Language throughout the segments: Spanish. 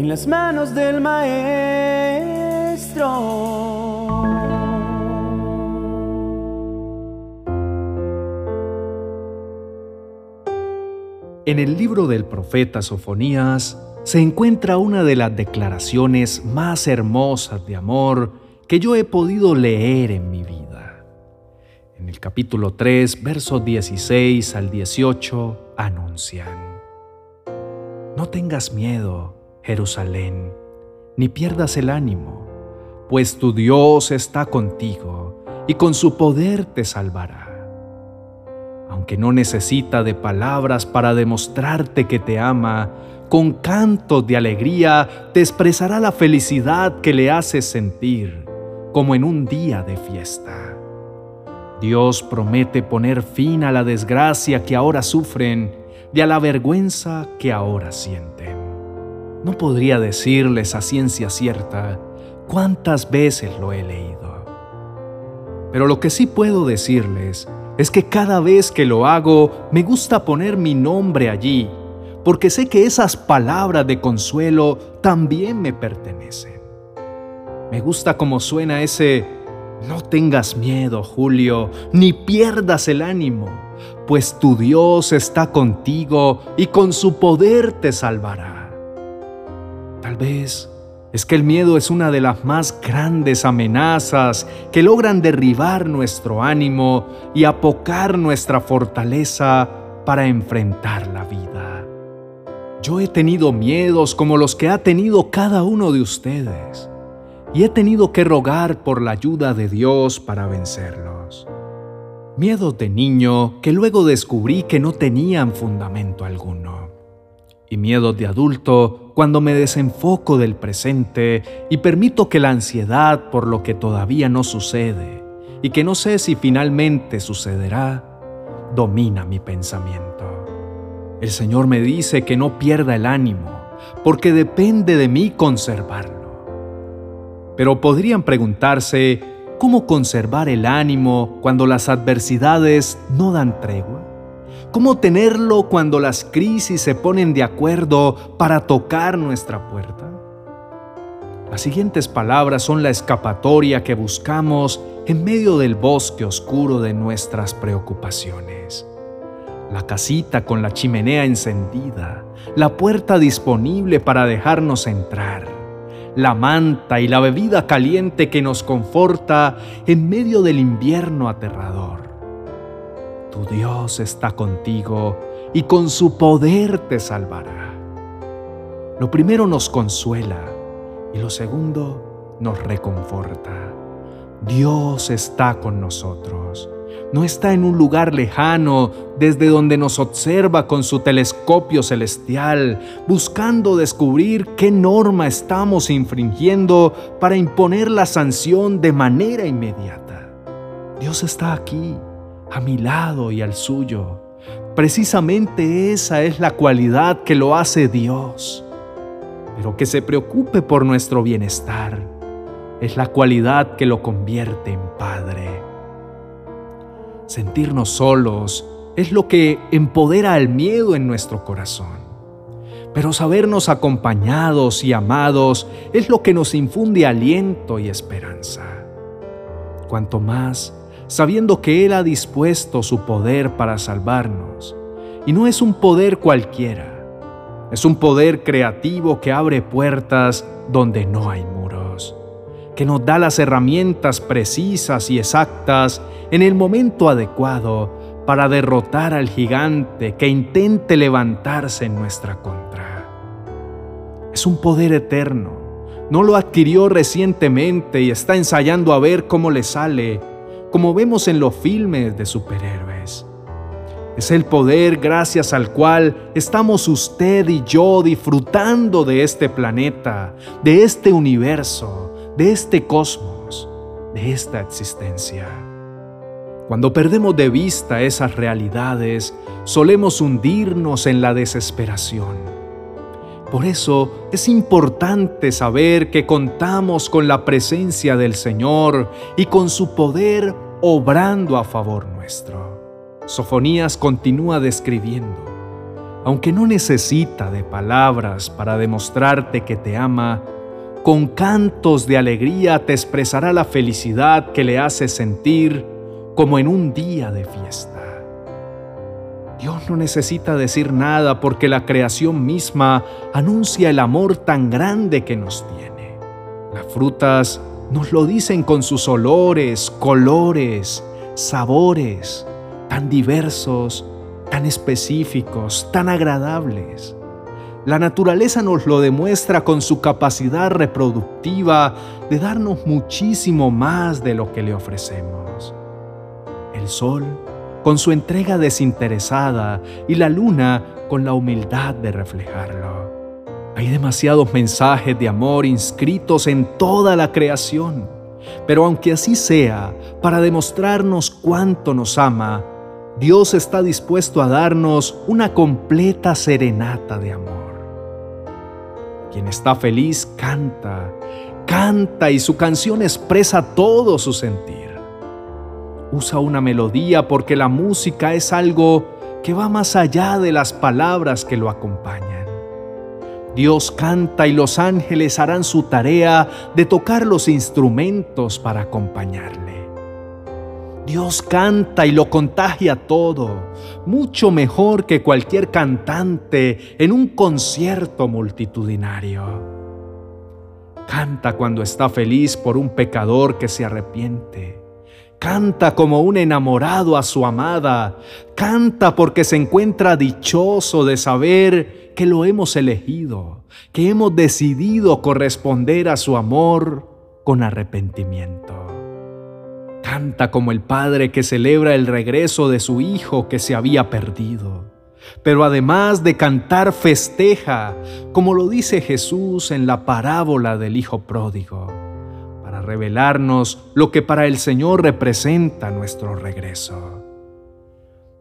en las manos del Maestro. En el libro del profeta Sofonías se encuentra una de las declaraciones más hermosas de amor que yo he podido leer en mi vida. En el capítulo 3, versos 16 al 18, anuncian, No tengas miedo, Jerusalén, ni pierdas el ánimo, pues tu Dios está contigo y con su poder te salvará. Aunque no necesita de palabras para demostrarte que te ama, con cantos de alegría te expresará la felicidad que le haces sentir, como en un día de fiesta. Dios promete poner fin a la desgracia que ahora sufren y a la vergüenza que ahora sienten. No podría decirles a ciencia cierta cuántas veces lo he leído. Pero lo que sí puedo decirles es que cada vez que lo hago me gusta poner mi nombre allí porque sé que esas palabras de consuelo también me pertenecen. Me gusta cómo suena ese, no tengas miedo, Julio, ni pierdas el ánimo, pues tu Dios está contigo y con su poder te salvará. Vez es que el miedo es una de las más grandes amenazas que logran derribar nuestro ánimo y apocar nuestra fortaleza para enfrentar la vida. Yo he tenido miedos como los que ha tenido cada uno de ustedes y he tenido que rogar por la ayuda de Dios para vencerlos. Miedos de niño que luego descubrí que no tenían fundamento alguno. Y miedos de adulto cuando me desenfoco del presente y permito que la ansiedad por lo que todavía no sucede y que no sé si finalmente sucederá, domina mi pensamiento. El Señor me dice que no pierda el ánimo, porque depende de mí conservarlo. Pero podrían preguntarse, ¿cómo conservar el ánimo cuando las adversidades no dan tregua? ¿Cómo tenerlo cuando las crisis se ponen de acuerdo para tocar nuestra puerta? Las siguientes palabras son la escapatoria que buscamos en medio del bosque oscuro de nuestras preocupaciones la casita con la chimenea encendida, la puerta disponible para dejarnos entrar, la manta y la bebida caliente que nos conforta en medio del invierno aterrador. Tu Dios está contigo y con su poder te salvará. Lo primero nos consuela y lo segundo nos reconforta. Dios está con nosotros no está en un lugar lejano desde donde nos observa con su telescopio celestial, buscando descubrir qué norma estamos infringiendo para imponer la sanción de manera inmediata. Dios está aquí, a mi lado y al suyo. Precisamente esa es la cualidad que lo hace Dios. Pero que se preocupe por nuestro bienestar es la cualidad que lo convierte en Padre. Sentirnos solos es lo que empodera al miedo en nuestro corazón. Pero sabernos acompañados y amados es lo que nos infunde aliento y esperanza. Cuanto más sabiendo que Él ha dispuesto su poder para salvarnos. Y no es un poder cualquiera, es un poder creativo que abre puertas donde no hay muros, que nos da las herramientas precisas y exactas en el momento adecuado para derrotar al gigante que intente levantarse en nuestra contra. Es un poder eterno. No lo adquirió recientemente y está ensayando a ver cómo le sale, como vemos en los filmes de superhéroes. Es el poder gracias al cual estamos usted y yo disfrutando de este planeta, de este universo, de este cosmos, de esta existencia. Cuando perdemos de vista esas realidades, solemos hundirnos en la desesperación. Por eso es importante saber que contamos con la presencia del Señor y con su poder obrando a favor nuestro. Sofonías continúa describiendo, aunque no necesita de palabras para demostrarte que te ama, con cantos de alegría te expresará la felicidad que le hace sentir como en un día de fiesta. Dios no necesita decir nada porque la creación misma anuncia el amor tan grande que nos tiene. Las frutas nos lo dicen con sus olores, colores, sabores, tan diversos, tan específicos, tan agradables. La naturaleza nos lo demuestra con su capacidad reproductiva de darnos muchísimo más de lo que le ofrecemos. El sol, con su entrega desinteresada, y la luna, con la humildad de reflejarlo. Hay demasiados mensajes de amor inscritos en toda la creación, pero aunque así sea, para demostrarnos cuánto nos ama, Dios está dispuesto a darnos una completa serenata de amor. Quien está feliz canta, canta y su canción expresa todo su sentir. Usa una melodía porque la música es algo que va más allá de las palabras que lo acompañan. Dios canta y los ángeles harán su tarea de tocar los instrumentos para acompañarle. Dios canta y lo contagia todo, mucho mejor que cualquier cantante en un concierto multitudinario. Canta cuando está feliz por un pecador que se arrepiente. Canta como un enamorado a su amada. Canta porque se encuentra dichoso de saber que lo hemos elegido, que hemos decidido corresponder a su amor con arrepentimiento. Canta como el padre que celebra el regreso de su hijo que se había perdido. Pero además de cantar, festeja, como lo dice Jesús en la parábola del Hijo Pródigo, revelarnos lo que para el Señor representa nuestro regreso.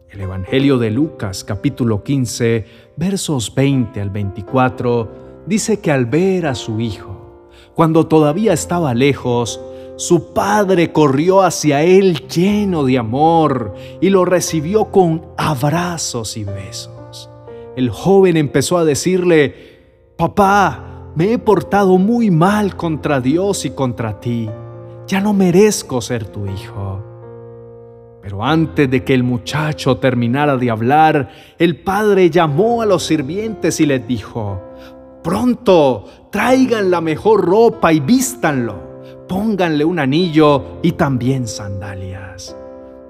El Evangelio de Lucas capítulo 15, versos 20 al 24, dice que al ver a su Hijo, cuando todavía estaba lejos, su padre corrió hacia él lleno de amor y lo recibió con abrazos y besos. El joven empezó a decirle, Papá, me he portado muy mal contra Dios y contra ti. Ya no merezco ser tu hijo. Pero antes de que el muchacho terminara de hablar, el padre llamó a los sirvientes y les dijo, Pronto, traigan la mejor ropa y vístanlo pónganle un anillo y también sandalias.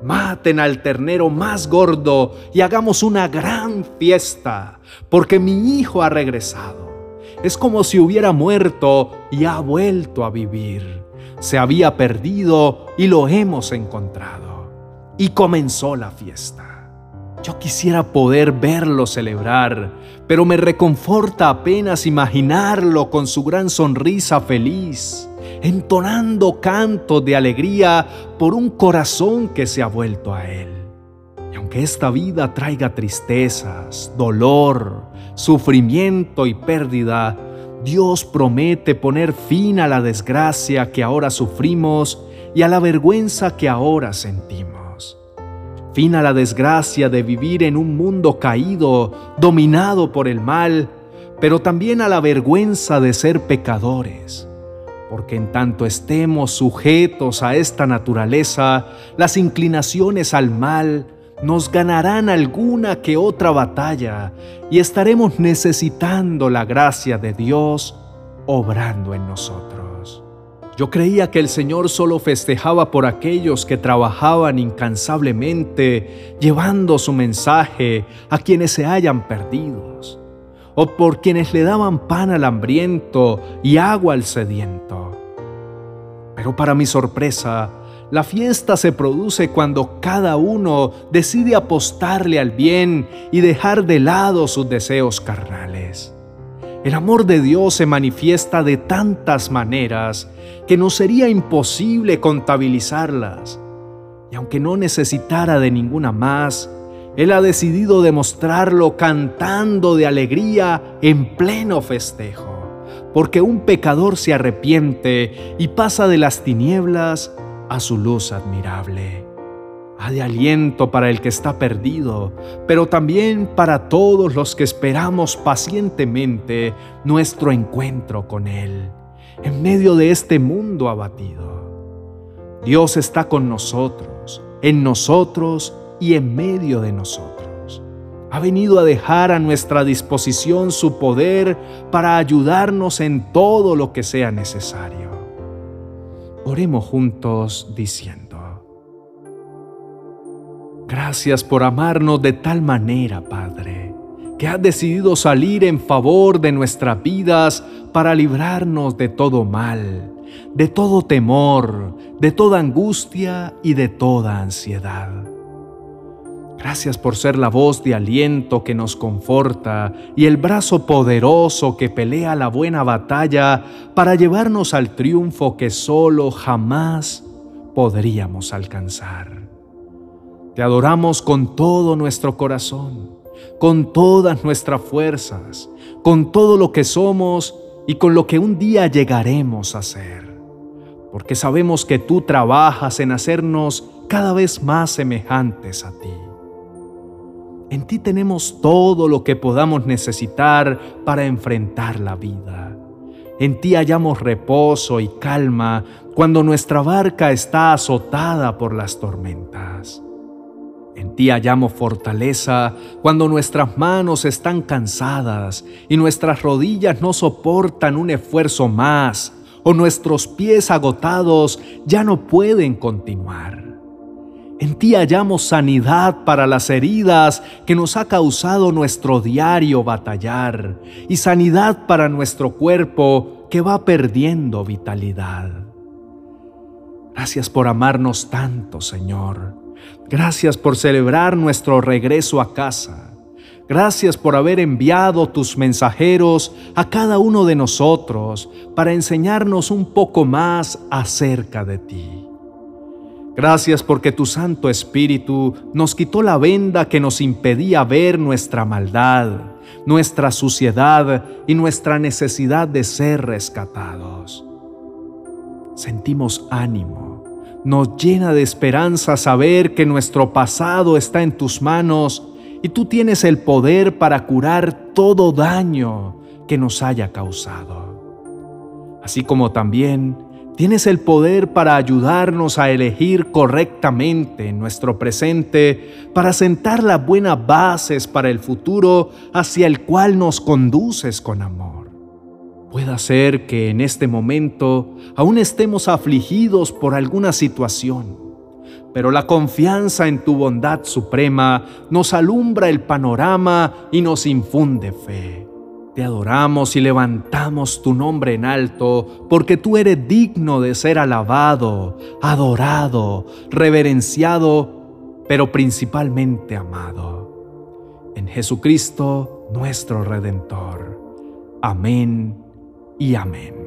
Maten al ternero más gordo y hagamos una gran fiesta, porque mi hijo ha regresado. Es como si hubiera muerto y ha vuelto a vivir. Se había perdido y lo hemos encontrado. Y comenzó la fiesta. Yo quisiera poder verlo celebrar, pero me reconforta apenas imaginarlo con su gran sonrisa feliz entonando cantos de alegría por un corazón que se ha vuelto a Él. Y aunque esta vida traiga tristezas, dolor, sufrimiento y pérdida, Dios promete poner fin a la desgracia que ahora sufrimos y a la vergüenza que ahora sentimos. Fin a la desgracia de vivir en un mundo caído, dominado por el mal, pero también a la vergüenza de ser pecadores porque en tanto estemos sujetos a esta naturaleza, las inclinaciones al mal nos ganarán alguna que otra batalla y estaremos necesitando la gracia de Dios obrando en nosotros. Yo creía que el Señor solo festejaba por aquellos que trabajaban incansablemente llevando su mensaje a quienes se hayan perdidos o por quienes le daban pan al hambriento y agua al sediento. Pero para mi sorpresa, la fiesta se produce cuando cada uno decide apostarle al bien y dejar de lado sus deseos carnales. El amor de Dios se manifiesta de tantas maneras que nos sería imposible contabilizarlas. Y aunque no necesitara de ninguna más, él ha decidido demostrarlo cantando de alegría en pleno festejo, porque un pecador se arrepiente y pasa de las tinieblas a su luz admirable. a de aliento para el que está perdido, pero también para todos los que esperamos pacientemente nuestro encuentro con Él, en medio de este mundo abatido. Dios está con nosotros, en nosotros y en medio de nosotros. Ha venido a dejar a nuestra disposición su poder para ayudarnos en todo lo que sea necesario. Oremos juntos diciendo, Gracias por amarnos de tal manera, Padre, que has decidido salir en favor de nuestras vidas para librarnos de todo mal, de todo temor, de toda angustia y de toda ansiedad. Gracias por ser la voz de aliento que nos conforta y el brazo poderoso que pelea la buena batalla para llevarnos al triunfo que solo jamás podríamos alcanzar. Te adoramos con todo nuestro corazón, con todas nuestras fuerzas, con todo lo que somos y con lo que un día llegaremos a ser. Porque sabemos que tú trabajas en hacernos cada vez más semejantes a ti. En ti tenemos todo lo que podamos necesitar para enfrentar la vida. En ti hallamos reposo y calma cuando nuestra barca está azotada por las tormentas. En ti hallamos fortaleza cuando nuestras manos están cansadas y nuestras rodillas no soportan un esfuerzo más o nuestros pies agotados ya no pueden continuar. En ti hallamos sanidad para las heridas que nos ha causado nuestro diario batallar y sanidad para nuestro cuerpo que va perdiendo vitalidad. Gracias por amarnos tanto, Señor Gracias por celebrar nuestro regreso a casa. Gracias por haber enviado tus mensajeros a cada uno de nosotros para enseñarnos un poco más acerca de ti. Gracias porque tu Santo Espíritu nos quitó la venda que nos impedía ver nuestra maldad, nuestra suciedad y nuestra necesidad de ser rescatados. Sentimos ánimo nos llena de esperanza saber que nuestro pasado está en tus manos y tú tienes el poder para curar todo daño que nos haya causado. Así como también tienes el poder para ayudarnos a elegir correctamente en nuestro presente, para sentar las buenas bases para el futuro hacia el cual nos conduces con amor. Puede ser que en este momento aún estemos afligidos por alguna situación, pero la confianza en tu bondad suprema nos alumbra el panorama y nos infunde fe. Te adoramos y levantamos tu nombre en alto, porque tú eres digno de ser alabado, adorado, reverenciado, pero principalmente amado. En Jesucristo, nuestro Redentor. Amén y amén.